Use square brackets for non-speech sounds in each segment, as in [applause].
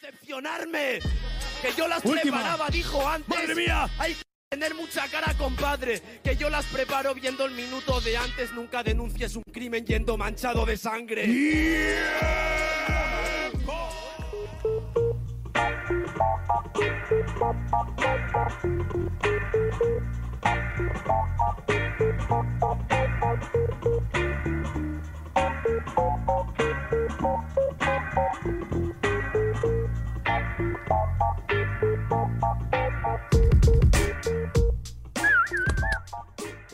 decepcionarme. Que yo las Última. preparaba, dijo antes. ¡Madre mía! Hay que tener mucha cara, compadre. Que yo las preparo viendo el minuto de antes. Nunca denuncies un crimen yendo manchado de sangre. ¿Qué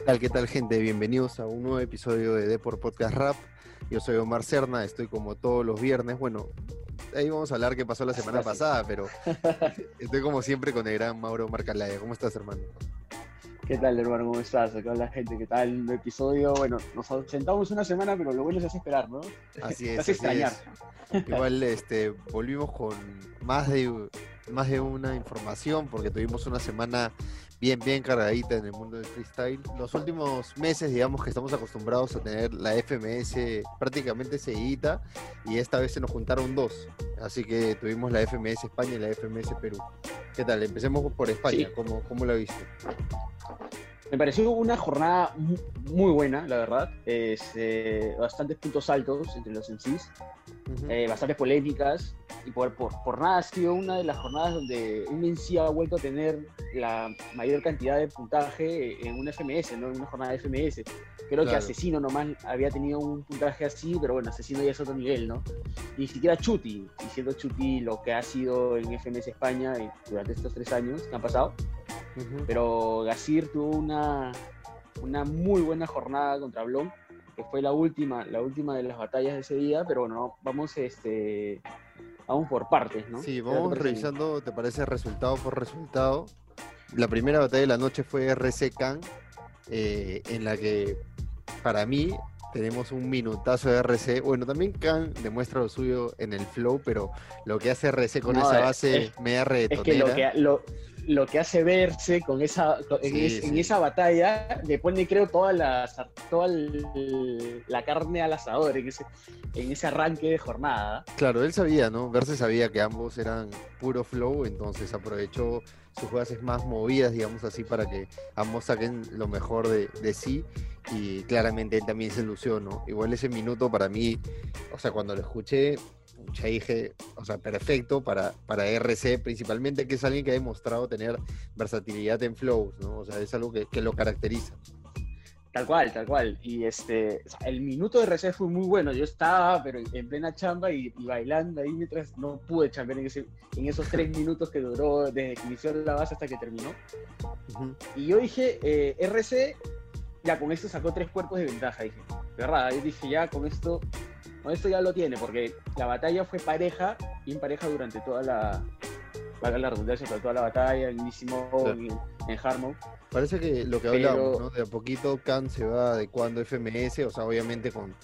tal, qué tal, gente? Bienvenidos a un nuevo episodio de Deport Podcast Rap. Yo soy Omar Cerna, estoy como todos los viernes. Bueno, ahí vamos a hablar qué pasó la semana pasada, pero [laughs] estoy como siempre con el gran Mauro Marcalaya. ¿Cómo estás, hermano? ¿Qué tal, hermano? ¿Cómo estás? Acá la gente, ¿qué tal? Un episodio, bueno, nos ausentamos una semana, pero lo bueno hace esperar, ¿no? Así [laughs] es. así extrañar. es. [laughs] Igual este, volvimos con más de, más de una información porque tuvimos una semana bien, bien cargadita en el mundo del freestyle. Los últimos meses, digamos que estamos acostumbrados a tener la FMS prácticamente seguida y esta vez se nos juntaron dos. Así que tuvimos la FMS España y la FMS Perú. ¿Qué tal? Empecemos por España. Sí. ¿Cómo, ¿Cómo la viste? Me pareció una jornada mu- muy buena, la verdad. Es, eh, bastantes puntos altos entre los MCs, Ujú. eh, bastantes polémicas. Y por, por, por nada ha sido una de las jornadas donde un MC ha vuelto a tener la mayor cantidad de puntaje en una FMS, ¿no? En una jornada de FMS. Creo que Claro. Asesino nomás había tenido un puntaje así, pero bueno, Asesino ya es otro nivel, ¿no? Ni siquiera Chuti, y siendo Chuti lo que ha sido en FMS España eh, durante estos tres años que han pasado. Pero Gasir tuvo una, una muy buena jornada contra Blon, que fue la última, la última de las batallas de ese día, pero bueno, vamos este vamos por partes, ¿no? Sí, ¿Qué te vamos revisando, ¿te parece resultado por resultado? La primera batalla de la noche fue RC Can, eh, en la que para mí tenemos un minutazo de RC. Bueno, también Can demuestra lo suyo en el flow, pero lo que hace RC con No, esa es- base es- media Es que lo que, lo, lo que hace verse con esa, con- en, Sí, esa batalla le pone, creo, toda la, toda el- la carne al asador en ese, en ese arranque de jornada. Claro, él sabía, ¿no? Verse sabía que ambos eran puro flow, entonces aprovechó sus jugadas más movidas, digamos así, para que ambos saquen lo mejor de, de sí. Y claramente él también se lució, ¿no? Igual ese minuto para mí, o sea, cuando lo escuché, ya dije, o sea, perfecto para, para RC, principalmente que es alguien que ha demostrado tener versatilidad en flows, ¿no? O sea, es algo que, que lo caracteriza. Tal cual, tal cual. Y este, o sea, el minuto de RC fue muy bueno. Yo estaba, pero en, en plena chamba y, y bailando ahí mientras no pude chambear en, ese, en esos tres minutos que duró desde que inició la base hasta que terminó. Ujú. Y yo dije, eh, RC, ya con esto sacó tres cuerpos de ventaja, dije. De verdad, yo dije, ya con esto, esto ya lo tiene, porque la batalla fue pareja, bien pareja durante toda la, valga la redundancia, durante toda la batalla, en Claro. en, Mode. Parece que lo que Pero- hablamos, ¿no? De a poquito Khan se va adecuando FMS, o sea, obviamente con.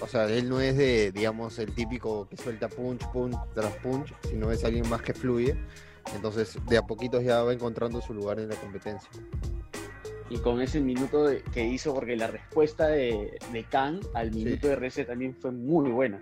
O sea, él no es de, digamos, el típico que suelta punch, punch tras punch, sino es alguien más que fluye. Entonces, de a poquito ya va encontrando su lugar en la competencia. Y con ese minuto de- que hizo, porque la respuesta de, de Khan al minuto de RC también fue muy buena.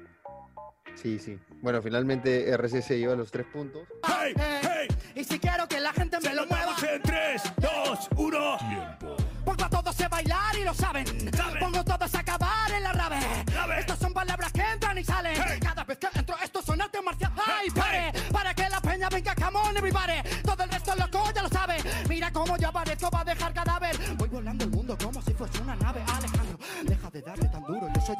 Sí, sí. Bueno, finalmente RC se lleva los tres puntos. ¡Hey! ¡Hey! Y si quiero que la gente me ¡Se lo mueva, en 3, 2, 1. Tiempo. pongo a todos a bailar y lo saben. Saben. Pongo a todos a acabar en la rave. Rave. Estas son palabras que entran y salen. Hey. Cada vez que entro, esto son arte marcial. ¡Ay, pare! Para que la peña venga, come on, everybody. Todo el resto loco ya lo sabe. Mira cómo yo aparezco, va a dejar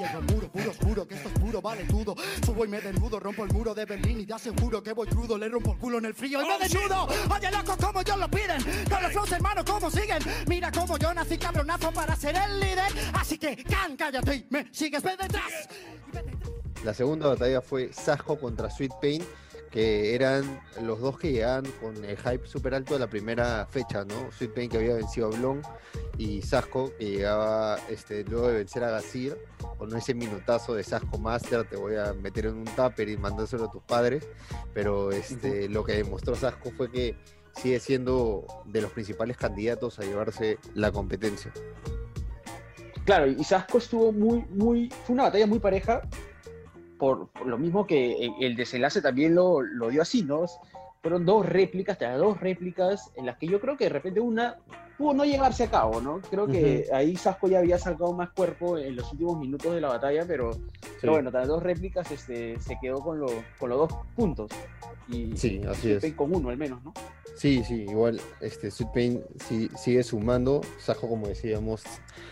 soy el muro, puro oscuro, que esto es puro, vale todo. Subo y me desnudo, rompo el muro de Berlín y te aseguro que voy crudo. Le rompo el culo en el frío y Oh, me desnudo. Oye, loco, como yo lo piden. Con los flows, hermano, cómo siguen. Mira cómo yo nací cabronazo para ser el líder. Así que, can, cállate y me sigues, ve detrás. La segunda batalla fue Sajo contra Sweet Pain, que eran los dos que llegaban con el hype súper alto de la primera fecha, ¿no? Sweet Pain que había vencido a Blon y Sasco que llegaba este, luego de vencer a Gasir con ese minutazo de Sasco Master, te voy a meter en un tupper y mandárselo a tus padres, pero este, lo que demostró Sasco fue que sigue siendo de los principales candidatos a llevarse la competencia. Claro, y Sasco estuvo muy, muy. Fue una batalla muy pareja. Por, lo mismo que el, desenlace también lo, lo dio así, ¿no? Fueron dos réplicas, te dos réplicas en las que yo creo que de repente una pudo no llevarse a cabo, ¿no? Creo que ahí Sasco ya había sacado más cuerpo en los últimos minutos de la batalla, pero, pero bueno, las dos réplicas este, se quedó con, lo- con los dos puntos. Y Sí, así es. con uno al menos, ¿no? Sí, sí, igual este Sweet Pain sí- sigue sumando. Sajo, como decíamos,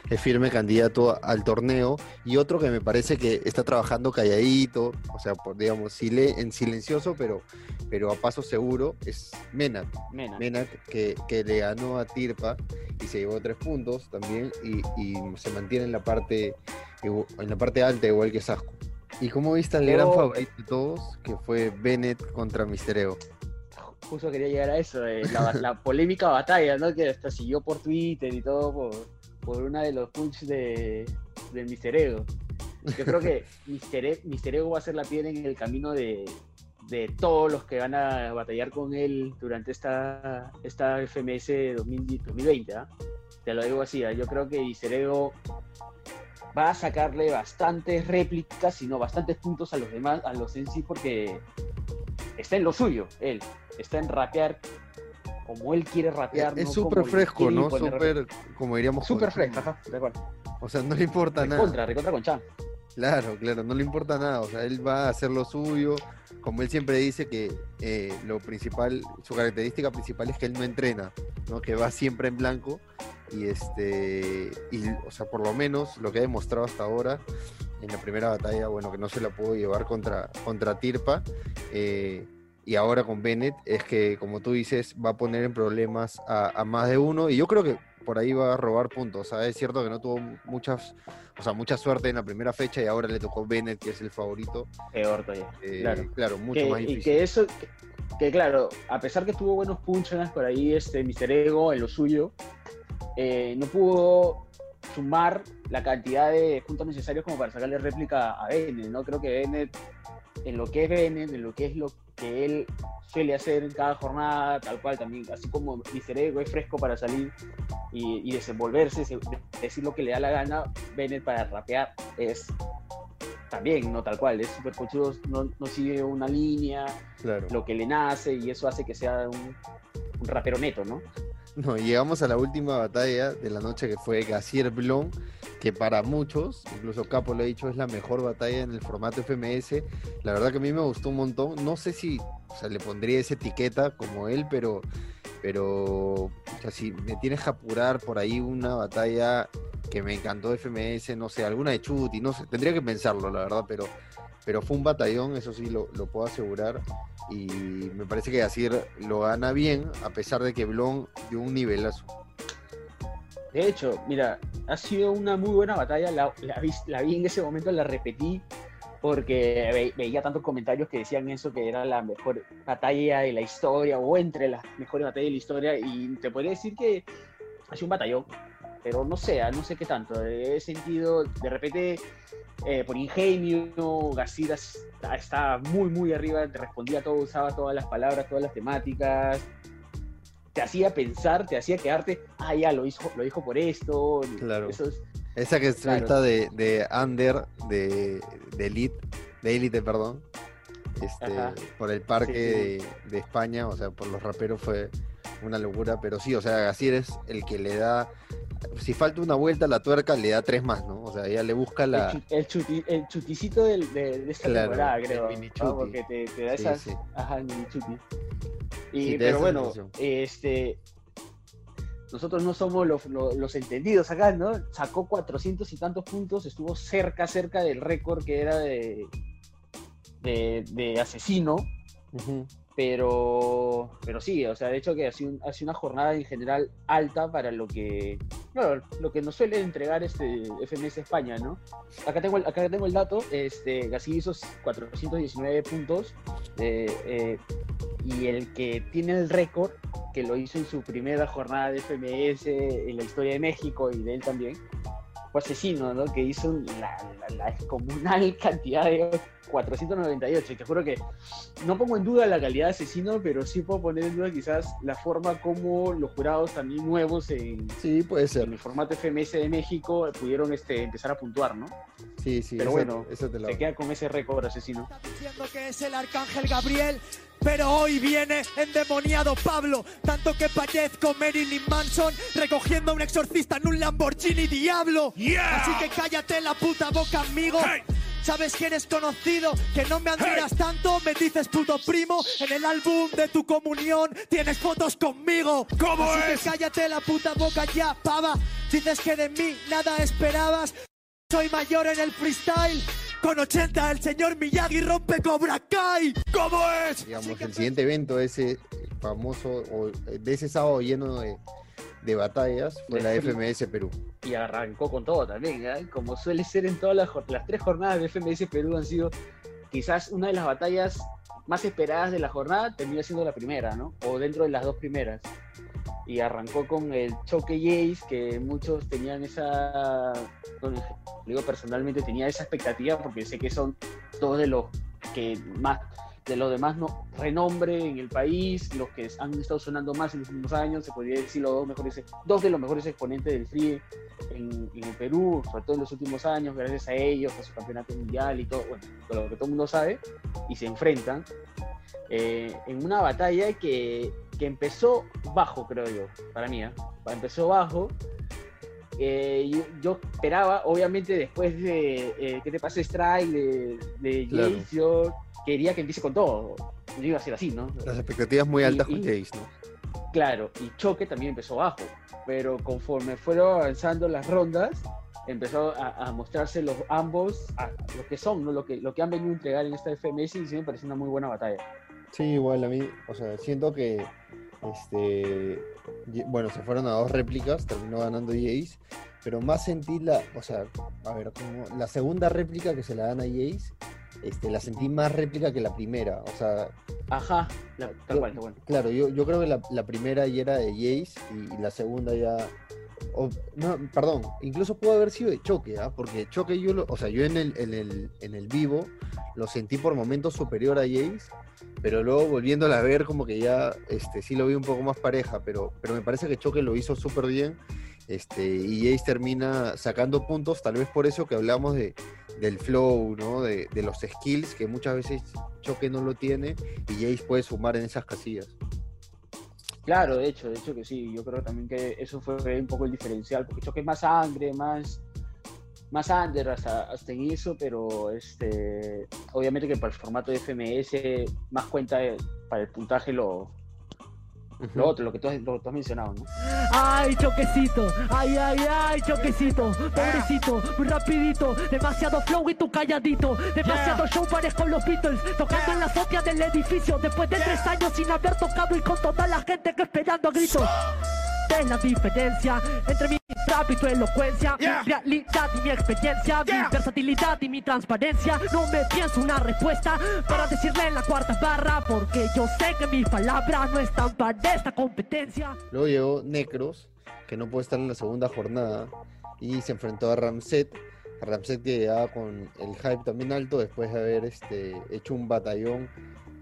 es firme candidato al torneo. Y otro que me parece que está trabajando calladito, o sea, por, digamos, en silencioso, pero, pero a paso seguro, es Menat. Mena. Menat que, que le ganó a Tirpa y se llevó tres puntos también y, y se mantiene en la parte en la parte alta igual que Sasco. ¿Y cómo viste al Yo- gran favorito de todos, que fue Bennett contra Mister Ego? Justo quería llegar a eso, eh, la, la polémica batalla, ¿no? Que hasta siguió por Twitter y todo por, por una de los punch de, del Mister Ego. Yo creo que Mister, E- Mister Ego va a ser la piedra en el camino de, de todos los que van a batallar con él durante esta, esta FMS 2000 2020. ¿ah? Te lo digo así, ¿ah? yo creo que Mister Ego va a sacarle bastantes réplicas, sino bastantes puntos a los demás, a los en sí, porque está en lo suyo, él. Está en rapear como él quiere rapear. Es no súper fresco, ¿no? Súper, como diríamos, Súper fresco, ajá, de acuerdo. O sea, no le importa nada. Recontra, recontra con Chan. Claro, claro, no le importa nada. O sea, él va a hacer lo suyo. Como él siempre dice que eh, lo principal, su característica principal es que él no entrena, ¿no? Que va siempre en blanco. Y este, y, o sea, por lo menos lo que ha demostrado hasta ahora en la primera batalla, bueno, que no se la pudo llevar contra, contra Tirpa. eh, y ahora con Bennett es que, como tú dices, va a poner en problemas a, a más de uno. Y yo creo que por ahí va a robar puntos. O sea, es cierto que no tuvo muchas, o sea, mucha suerte en la primera fecha y ahora le tocó Bennett, que es el favorito. Peor todavía. Eh, claro. claro, mucho Que- más y difícil. que eso, que, que claro, a pesar que tuvo buenos punchlines por ahí, este Mr. Ego en lo suyo, eh, no pudo sumar la cantidad de puntos necesarios como para sacarle réplica a Bennett, ¿no? Creo que Bennett, en lo que es Bennett, en lo que es lo que él suele hacer en cada jornada, tal cual también, así como Mr. Ego es fresco para salir y, y desenvolverse, se- decir lo que le da la gana, Bennett para rapear es también, no tal cual, es súper conchudo, no, no sigue una línea, Claro. lo que le nace y eso hace que sea un, un rapero neto, ¿no? No, llegamos a la última batalla de la noche que fue Gassier Blon, que para muchos, incluso Capo lo ha dicho, es la mejor batalla en el formato FMS. La verdad que a mí me gustó un montón. No sé si o le pondría esa etiqueta como él, pero, pero o sea, si me tienes que apurar por ahí una batalla que me encantó FMS, no sé, alguna de Chuti, no sé, tendría que pensarlo, la verdad, pero, pero fue un batallón, eso sí lo, puedo asegurar. Y me parece que Gassier lo gana bien, a pesar de que Blon dio un nivelazo. De hecho, mira, ha sido una muy buena batalla, la, vi, en ese momento, la repetí, porque ve- veía tantos comentarios que decían eso, que era la mejor batalla de la historia, o entre las mejores batallas de la historia, y te podría decir que ha sido un batallón, pero no sé, ah, no sé qué tanto, he sentido, de repente, eh, por ingenio, García está muy, muy arriba, te respondía todo, usaba todas las palabras, todas las temáticas, te hacía pensar, te hacía quedarte, ah, ya, lo hizo, lo dijo por esto. Claro. Eso es- Esa que Claro. de, de Under, de, de Elite, de Elite, perdón, este, por el parque Sí, de, de España, o sea, por los raperos fue una locura, pero sí, o sea, Gassier es el que le da, si falta una vuelta a la tuerca, le da tres más, ¿no? O sea, ella le busca la... el, chu- el chuti- el chuticito del- de, de esta Claro, temporada, el creo. mini ¿no? Porque te, te da Sí, esas. Ajá, el mini chuti. Y, Sí, pero bueno, este. Nosotros no somos los, los- los entendidos acá, ¿no? Sacó 400 y tantos puntos, estuvo cerca, cerca del récord que era de, de, de asesino. Pero pero sí, o sea, de hecho que ha sido, un- ha sido una jornada en general alta para lo que bueno, lo que nos suele entregar este FMS España, ¿no? Acá tengo el, acá tengo el dato, este Gassi hizo 419 puntos eh, eh, y el que tiene el récord que lo hizo en su primera jornada de FMS en la historia de México y de él también fue Asesino, ¿no? Que hizo la, la, la descomunal [laughs] cantidad de 498. Y te juro que no pongo en duda la calidad de Asesino, pero sí puedo poner en duda quizás la forma como los jurados también nuevos en, Sí, puede ser. en el formato FMS de México pudieron este, empezar a puntuar, ¿no? Sí, sí. Pero esa- bueno, esa te la Se queda con ese récord Asesino. Está diciendo que es el arcángel Gabriel, pero hoy viene endemoniado Pablo. Tanto que parezco Marilyn Manson recogiendo a un exorcista en un Lamborghini Diablo. Yeah. Así que cállate la puta boca, amigo. Hey. Sabes que eres conocido, que no me admiras tanto, me dices puto primo. En el álbum de tu comunión tienes fotos conmigo. ¿Cómo Así es? que cállate la puta boca ya, pava. Dices que de mí nada esperabas. Soy mayor en el freestyle. Con 80 el señor Miyagi rompe Cobra Kai. ¿Cómo es? digamos, el siguiente evento, ese famoso, o de ese sábado lleno de, de batallas, fue la. FMS Perú. Y arrancó con todo también, ¿eh? como suele ser en todas las, las tres jornadas de FMS Perú han sido quizás una de las batallas más esperadas de la jornada, termina siendo la primera, ¿no? O dentro de las dos primeras. Y arrancó con el choque Jace, que muchos tenían esa, bueno, digo personalmente, tenía esa expectativa porque sé que son dos de los que más, de los demás no, renombre en el país, los que han estado sonando más en los últimos años, se podría decir los dos mejores, dos de los mejores exponentes del free en, en el Perú, sobre todo en los últimos años, gracias a ellos, a su campeonato mundial y todo, bueno, todo lo que todo el mundo sabe, y se enfrentan eh, en una batalla que, que empezó bajo, creo yo, para mí, ¿eh? empezó bajo. Eh, yo, yo esperaba, obviamente, después de eh, ¿Qué te pasa, Strike? de, de Claro. Jace, yo quería que empiece con todo. Yo iba a ser así, ¿no? Las expectativas muy altas y- con Jace, ¿no? Claro, y Choque también empezó bajo, pero conforme fueron avanzando las rondas, empezó a, a mostrarse los ambos a, lo que son, ¿no? lo, que, lo que han venido a entregar en esta FMS y sí me parece una muy buena batalla. Sí, igual a mí, o sea, siento que, este, bueno, se fueron a dos réplicas, terminó ganando Jace, pero más sentí la, o sea, a ver, como la segunda réplica que se la dan a Jace, este, la sentí más réplica que la primera, o sea, Ajá, la- tal Yo- cual, tal cual. Claro, yo, yo creo que la, la primera ya era de Jace y, y la segunda ya. o- no, perdón, incluso pudo haber sido de choque, ¿ah? Porque choque yo lo, o sea, yo en el, en el, en el vivo lo sentí por momentos superior a Jace, pero luego volviéndola a ver como que ya este, sí lo vi un poco más pareja, pero, pero me parece que choque lo hizo súper bien. Este, y Jace termina sacando puntos, tal vez por eso que hablamos de, del flow, ¿no? De, los skills, que muchas veces Choque no lo tiene y Jace puede sumar en esas casillas. Claro, de hecho, de hecho que sí, yo creo también que eso fue un poco el diferencial, porque Choque es más sangre, más, más under hasta, hasta en eso, pero este, obviamente que para el formato de FMS más cuenta eh, para el puntaje lo, lo otro, lo que tú has, lo tú has mencionado, ¿no? Ay, choquecito, ay, ay, ay, choquecito, pobrecito, muy rapidito, demasiado flow y tú calladito, demasiado show parezco los Beatles, tocando en la azotea del edificio, después de tres años sin haber tocado y con toda la gente que esperando a gritos. Es la diferencia entre mi rap y tu elocuencia, Yeah. mi realidad y mi experiencia, Yeah. mi versatilidad y mi transparencia. No me pienso una respuesta para decirle en la cuarta barra, porque yo sé que mis palabras no están para esta competencia. Luego llegó Necros, que no puede estar en la segunda jornada, y se enfrentó a Ramset. A Ramset que llegaba con el hype también alto después de haber este, hecho un batallón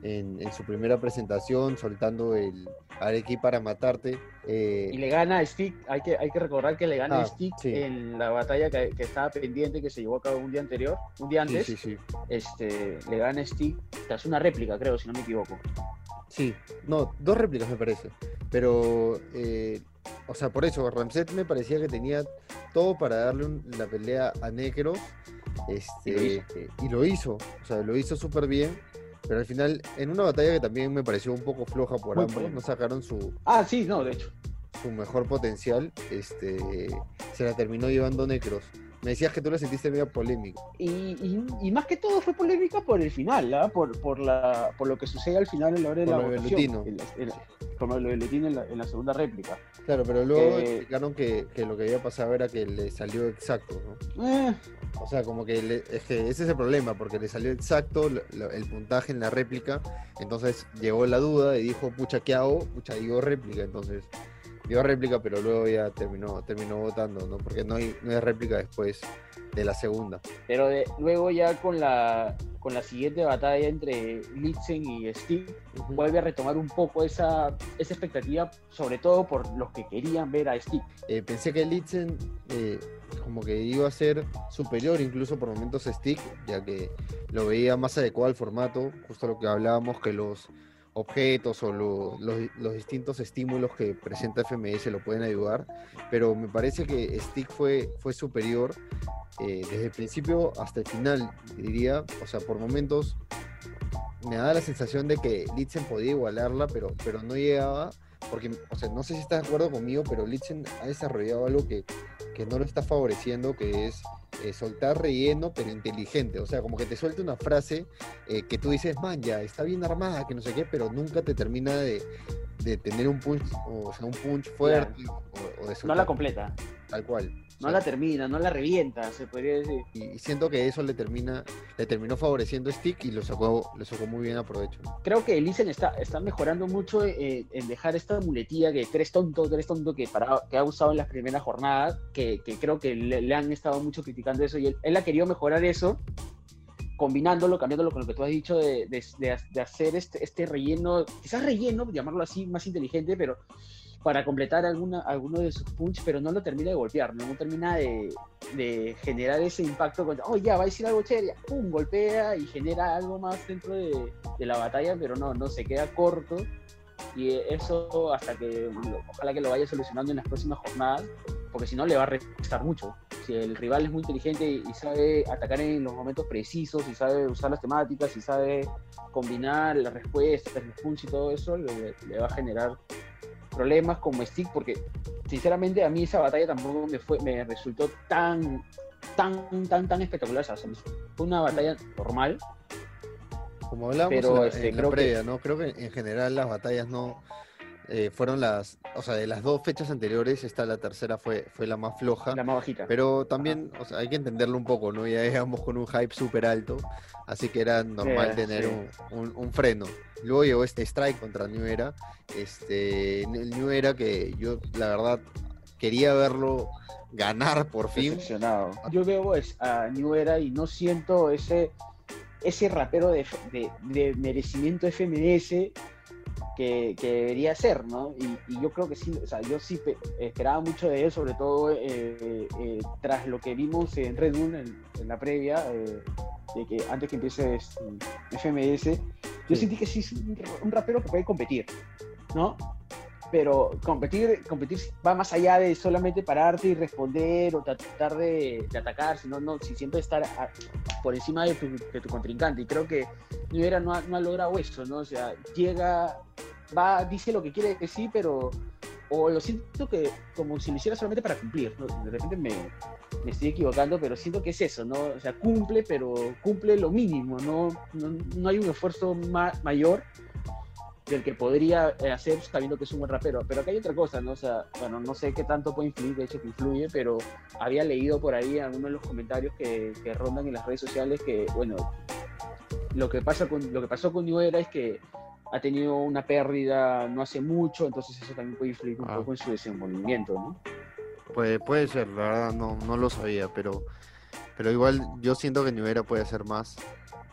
en, en su primera presentación, soltando el Arequi para matarte. eh, Y le gana a Stick, hay que, hay que recordar que le gana a Ah, Stick sí. en la batalla que, que estaba pendiente, que se llevó a cabo un día anterior, un día antes, sí, sí. este, le gana a Stick tras una réplica, creo, si no me equivoco. Sí, no, dos réplicas me parece. Pero, eh, o sea, por eso, Ramset me parecía que tenía todo para darle un- la pelea a Necros. Este, Y lo hizo. eh, y lo hizo, o sea, lo hizo súper bien. Pero al final, en una batalla que también me pareció un poco floja por Muy ambos, no sacaron su, Ah, sí, no, de hecho. su mejor potencial, este, se la terminó llevando Necros. Me decías que tú la sentiste medio polémica. Y, y- y más que todo fue polémica por el final, ¿ah? por, por, la, por lo que sucede al final en la hora de Por la lo votación. Lutino. En la- en la- con lo de en la, en la segunda réplica. Claro, pero luego Eh, explicaron que, que lo que había pasado era que le salió exacto, ¿no? Eh, O sea, como que le- es que ese es el problema, porque le salió exacto lo- lo- el puntaje en la réplica, entonces llegó la duda y dijo, pucha, ¿qué hago? Pucha, digo réplica, entonces dio réplica, pero luego ya terminó, terminó votando, ¿no? Porque no hay, no hay réplica después de la segunda. Pero de- luego ya con la, con la siguiente batalla entre Litzen y Steve, Ujú. vuelve a retomar un poco esa, esa expectativa, sobre todo por los que querían ver a Steve. Eh, pensé que Litzen eh, como que iba a ser superior incluso por momentos a Stick, ya que lo veía más adecuado al formato, justo lo que hablábamos, que los objetos o lo- los, los distintos estímulos que presenta FMS lo pueden ayudar, pero me parece que Stick fue, fue superior eh, desde el principio hasta el final, diría, o sea, por momentos me da la sensación de que Litzen podía igualarla, pero, pero no llegaba, porque, o sea, no sé si estás de acuerdo conmigo, pero Litzen ha desarrollado algo que, que no lo está favoreciendo, que es eh, soltar relleno, pero inteligente. O sea, como que te suelta una frase eh, que tú dices, man, ya, está bien armada, que no sé qué, pero nunca te termina de, de tener un punch, o sea, un punch fuerte, o, o de No la completa, tal cual. No la termina, no la revienta, se podría decir. y, siento que eso le termina, le terminó favoreciendo a Stick y lo sacó, lo sacó muy bien a provecho. Creo que Lizen está, está mejorando mucho eh, en dejar esta muletilla que tres tonto, tres tonto que, para, que ha usado en las primeras jornadas, que, que creo que le, le han estado mucho criticando eso y él, él ha querido mejorar eso combinándolo, cambiándolo con lo que tú has dicho de, de- de- de hacer este, este relleno, quizás relleno, llamarlo así, más inteligente, pero para completar alguno de sus punch, pero no lo termina de golpear, no, No termina de, de generar ese impacto, con, oh ya, va a decir algo chévere, pum, golpea y genera algo más dentro de, de la batalla, pero no, no, se queda corto y eso hasta que, ojalá que lo vaya solucionando en las próximas jornadas, porque si no le va a restar mucho. Si el rival es muy inteligente y y sabe atacar en los momentos precisos, y sabe usar las temáticas, y sabe combinar las respuestas, los punch y todo eso, le, le va a generar problemas como Stick, porque sinceramente a mí esa batalla tampoco me fue, me resultó tan, tan, tan, tan espectacular. O sea, fue una batalla normal, Como hablábamos Pero, en la, este, en la creo que- previa, ¿no? Creo que en general las batallas no eh, fueron las, o sea, de las dos fechas anteriores, esta la tercera fue, fue la más floja. la más bajita. Pero también, o sea, hay que entenderlo un poco, ¿no? Ya llegamos con un hype súper alto, así que era normal tener sí. un, un- un freno. Luego llegó este strike contra New Era, este, el New Era que yo, la verdad, quería verlo ganar por fin. Decepcionado. Yo veo es, a New Era y no siento ese, ese rapero de, de- de merecimiento FMS que, que debería ser, ¿no? Y, y yo creo que sí, o sea, yo sí pe- esperaba mucho de él, sobre todo eh, eh, tras lo que vimos en Red Bull en, en la previa, eh, de que antes que empiece FMS, yo Sí. sentí que sí es un, un rapero que puede competir, ¿no? Pero competir, competir va más allá de solamente pararte y responder o tratar de, atacar, sino no, si siempre estar por encima de tu, contrincante. Y creo que Nivera no ha, no ha logrado eso, ¿no? O sea, llega, va, dice lo que quiere que sí, pero o lo siento que como si lo hiciera solamente para cumplir. De repente me, me estoy equivocando, pero siento que es eso, ¿no? O sea, cumple, pero cumple lo mínimo, no, no, no hay un esfuerzo ma- mayor del que podría eh, hacer sabiendo que es un buen rapero. Pero acá hay otra cosa, ¿no? O sea, bueno, no sé qué tanto puede influir, de hecho que influye, pero había leído por ahí en algunos de los comentarios que, que rondan en las redes sociales que, bueno, lo que, pasa con, lo que pasó con New Era es que ha tenido una pérdida no hace mucho, entonces eso también puede influir un Ah. poco en su desenvolvimiento, ¿no? Puede, puede ser, la verdad no, no lo sabía, pero, pero igual yo siento que Nivera puede hacer más.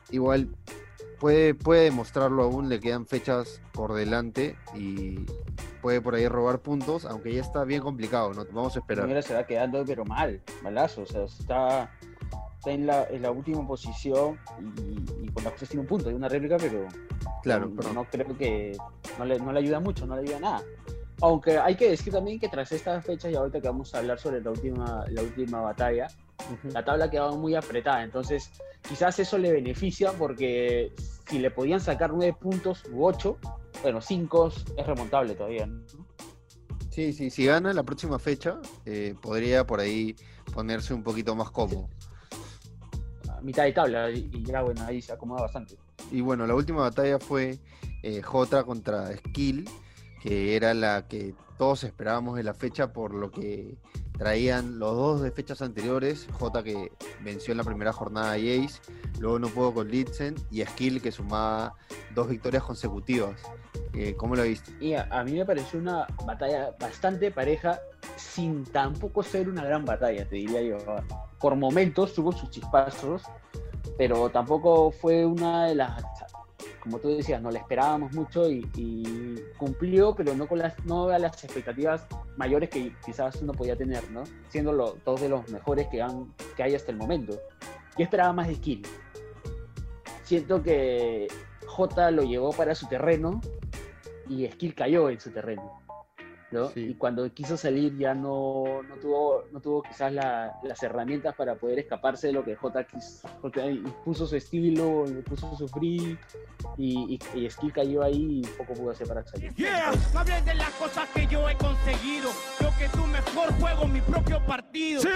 Igual puede, puede demostrarlo aún, le quedan fechas por delante y puede por ahí robar puntos, aunque ya está bien complicado, ¿no? Vamos a esperar. Era se va quedando, pero mal, malazo, o sea, está, está en, la, en la última posición y, y con las cosas tiene un punto, hay una réplica, pero Claro, no, pero no creo que no le, no le ayuda mucho, no le ayuda nada. Aunque hay que decir también que tras estas fechas, y ahorita que vamos a hablar sobre la última, la última batalla, La tabla ha quedado muy apretada. Entonces, quizás eso le beneficia porque si le podían sacar nueve puntos u ocho, bueno, cinco es remontable todavía. ¿no? Sí, sí, si gana la próxima fecha, eh, podría por ahí ponerse un poquito más cómodo. A mitad de tabla y, ya, bueno, ahí se acomoda bastante. Y bueno, la última batalla fue eh, J contra Skill, que era la que todos esperábamos de la fecha por lo que traían los dos de fechas anteriores, J que venció en la primera jornada a Jace, luego no pudo con Litzen y Skill que sumaba dos victorias consecutivas. Eh, ¿Cómo lo viste? A, a mí me pareció una batalla bastante pareja, sin tampoco ser una gran batalla, te diría yo. Por momentos tuvo sus chispazos, pero tampoco fue una de las, como tú decías, no la esperábamos mucho y, y cumplió, pero no con las, no a las expectativas mayores que quizás uno podía tener, ¿no? Siendo lo- dos de los mejores que, han, que hay hasta el momento. Yo esperaba más de skill. Siento que J lo llevó para su terreno y Skill cayó en su terreno. ¿No? Sí. Y cuando quiso salir ya no, no, tuvo, no tuvo quizás la- las herramientas para poder escaparse de lo que J quiso, porque ahí puso su estilo, y puso su free y, y, y Skill cayó ahí y poco pudo hacer para salir. Yeah. No hables de las cosas que yo he conseguido. Yo que tú mejor juego mi propio partido. Sí.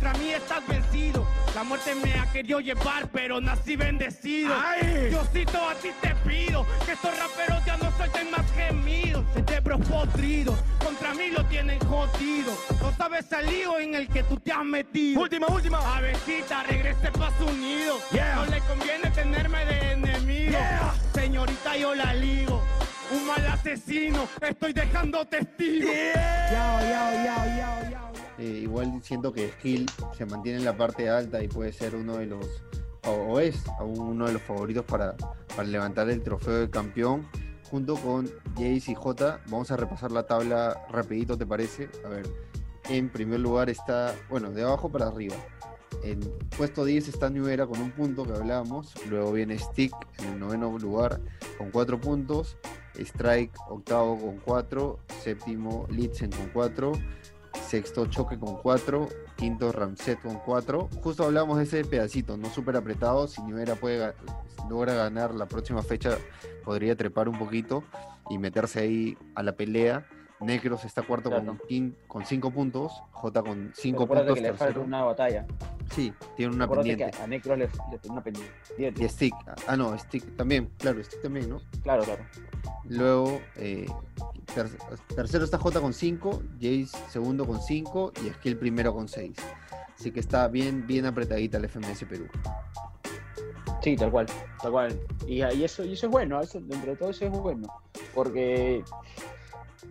Contra mí estás vencido. La muerte me ha querido llevar, pero nací bendecido. Ay. Diosito, a ti te pido que estos raperos ya no suelten más gemidos. Cerebros podridos, contra mí lo tienen jodido. No sabes el lío en el que tú te has metido. Última, última. Avecita, regrese pa' su nido. Yeah. No le conviene tenerme de enemigo. Yeah. Señorita, yo la ligo. Un mal asesino, estoy dejando yao. Eh, igual siento que Skill se mantiene en la parte alta y puede ser uno de los, o, es uno de los favoritos para, para levantar el trofeo de campeón. Junto con Jace y J, vamos a repasar la tabla rapidito, ¿te parece? A ver, en primer lugar está, bueno, de abajo para arriba. En puesto 10 está New con un punto que hablábamos. Luego viene Stick en el noveno lugar con 4 puntos. Strike octavo con 4. Séptimo Litzen con 4 sexto Choque con 4, quinto Ramset con 4. Justo hablamos de ese pedacito, no súper apretado. Si Nivera puede logra ganar la próxima fecha, podría trepar un poquito y meterse ahí a la pelea. Necros está cuarto con, Claro. con 5 puntos, J con 5 Pero acuérdate puntos. que le falta una batalla. Sí, tiene una pendiente. que a Necro le, tiene una pendiente. Y Stick, ah no, Stick también, claro, Stick también, ¿no? Claro, claro. Luego, eh, ter- tercero está J con 5, Jace segundo con 5 y Skill primero con 6. Así que está bien, bien apretadita el FMS Perú. Sí, tal cual, tal cual. Y, y eso, y eso es bueno, eso, dentro de todo eso es muy bueno. Porque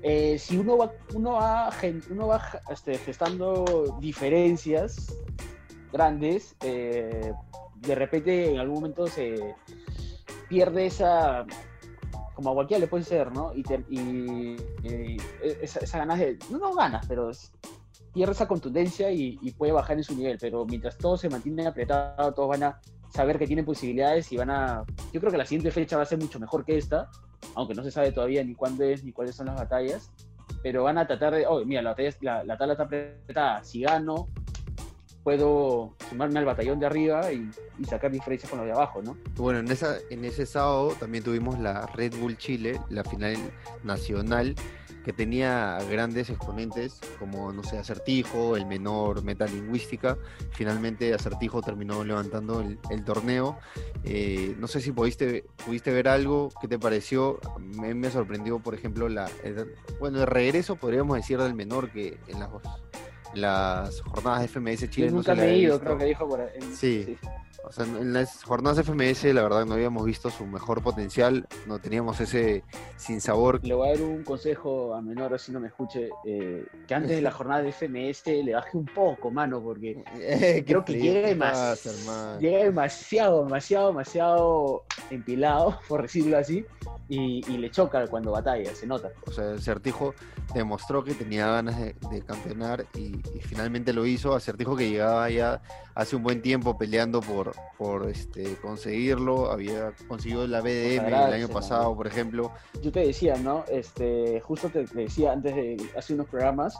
eh, si uno va, uno va, uno va este, gestando diferencias grandes, eh, de repente en algún momento se pierde esa, como a cualquiera le puede ser, ¿no? Y, y esa, esa ganas de, no, no ganas, pero pierde esa contundencia y, y puede bajar en su nivel. Pero mientras todo se mantiene apretado, todos van a saber que tienen posibilidades y van a. Yo creo que la siguiente fecha va a ser mucho mejor que esta, aunque no se sabe todavía ni cuándo es ni cuáles son las batallas. Pero van a tratar de. Oh, mira, la, batalla la, la tabla está apretada. Si gano, puedo sumarme al batallón de arriba y, sacar diferencias con los de abajo, ¿no? Bueno, en, esa, en ese sábado también tuvimos la Red Bull Chile, la final nacional, que tenía grandes exponentes como, no sé, Acertijo, el menor metalingüística. Finalmente Acertijo terminó levantando el, torneo. Eh, no sé si pudiste, pudiste ver algo, ¿qué te pareció? Me, sorprendió, por ejemplo, la, bueno, el regreso, podríamos decir, del menor que en las, las jornadas de FMS Chile Yo no nunca le me he ido, visto. creo que dijo por ahí. en- Sí. O sea, en las jornadas FMS la verdad no habíamos visto su mejor potencial, no teníamos ese sin sabor. Le voy a dar un consejo a menor, así no me escuche, eh, que antes de la jornada de FMS le baje un poco, mano, porque [laughs] Eh, creo que ¿qué llega, te demas- pasa, hermano? llega demasiado, demasiado, demasiado empilado, [laughs] por decirlo así, y, y le choca cuando batalla, se nota. O sea, Acertijo demostró que tenía ganas de, de campeonar y, y finalmente lo hizo. Acertijo que llegaba ya hace un buen tiempo peleando por, por este, conseguirlo, había conseguido la BDM el año pasado, por ejemplo. Yo te decía, ¿no? Este, justo te, te decía antes de hace unos programas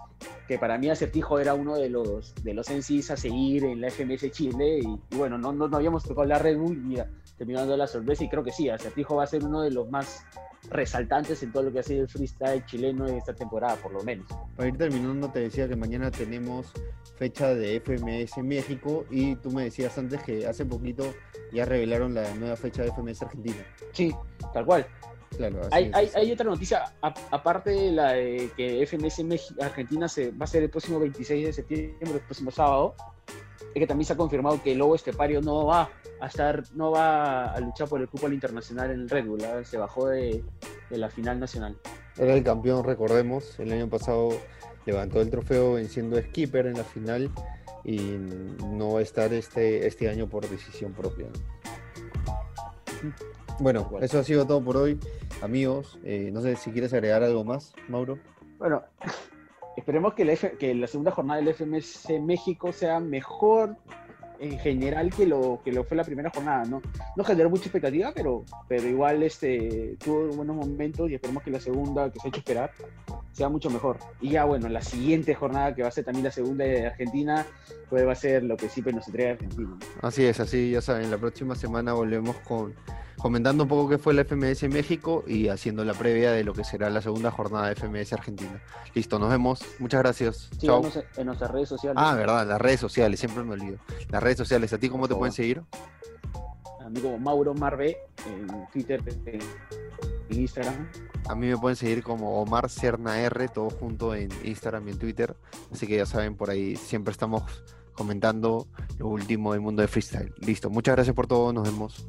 que para mí Acertijo era uno de los de los MCs a seguir en la FMS Chile y, y bueno, no, no, no habíamos tocado la Red Bull mira, terminó dando la sorpresa y creo que sí, Acertijo va a ser uno de los más resaltantes en todo lo que ha sido el freestyle chileno en esta temporada, por lo menos. Para ir terminando, te decía que mañana tenemos fecha de FMS México y tú me decías antes que hace poquito ya revelaron la nueva fecha de FMS Argentina. Sí, tal cual. Claro, Hay, es, hay, hay otra noticia, a- aparte de la de que FMS Meji- Argentina se, va a ser el próximo 26 de septiembre, el próximo sábado, es que también se ha confirmado que Lobo Estepario no va a estar, no va a luchar por el cupo al internacional en el Red Bull, se bajó de, de la final nacional. Era el campeón, recordemos. El año pasado levantó el trofeo venciendo a Skipper en la final y no va a estar este, este año por decisión propia. Bueno, Bueno. eso ha sido todo por hoy, amigos. Eh, no sé si quieres agregar algo más, Mauro. Bueno, esperemos que la, segunda jornada del FMS México sea mejor en general que lo que lo fue la primera jornada, ¿no? No generó mucha expectativa, pero, pero igual este, tuvo buenos momentos y esperemos que la segunda, que se ha hecho esperar, sea mucho mejor. Y ya, bueno, la siguiente jornada, que va a ser también la segunda de Argentina, pues va a ser lo que siempre nos entrega Argentina. Así es, así ya saben, la próxima semana volvemos con comentando un poco qué fue la FMS México y haciendo la previa de lo que será la segunda jornada de FMS Argentina. Listo, nos vemos. Muchas gracias. Chao. Síganos en- en nuestras redes sociales. Ah, verdad, las redes sociales, siempre me olvido. Las redes sociales, ¿a ti cómo te pueden seguir? A mí como Mauro Marve en Twitter, en en Instagram. A mí me pueden seguir como Omar Cerna R, todo junto en Instagram y en Twitter. Así que ya saben, por ahí siempre estamos comentando lo último del mundo de freestyle. Listo, muchas gracias por todo, nos vemos.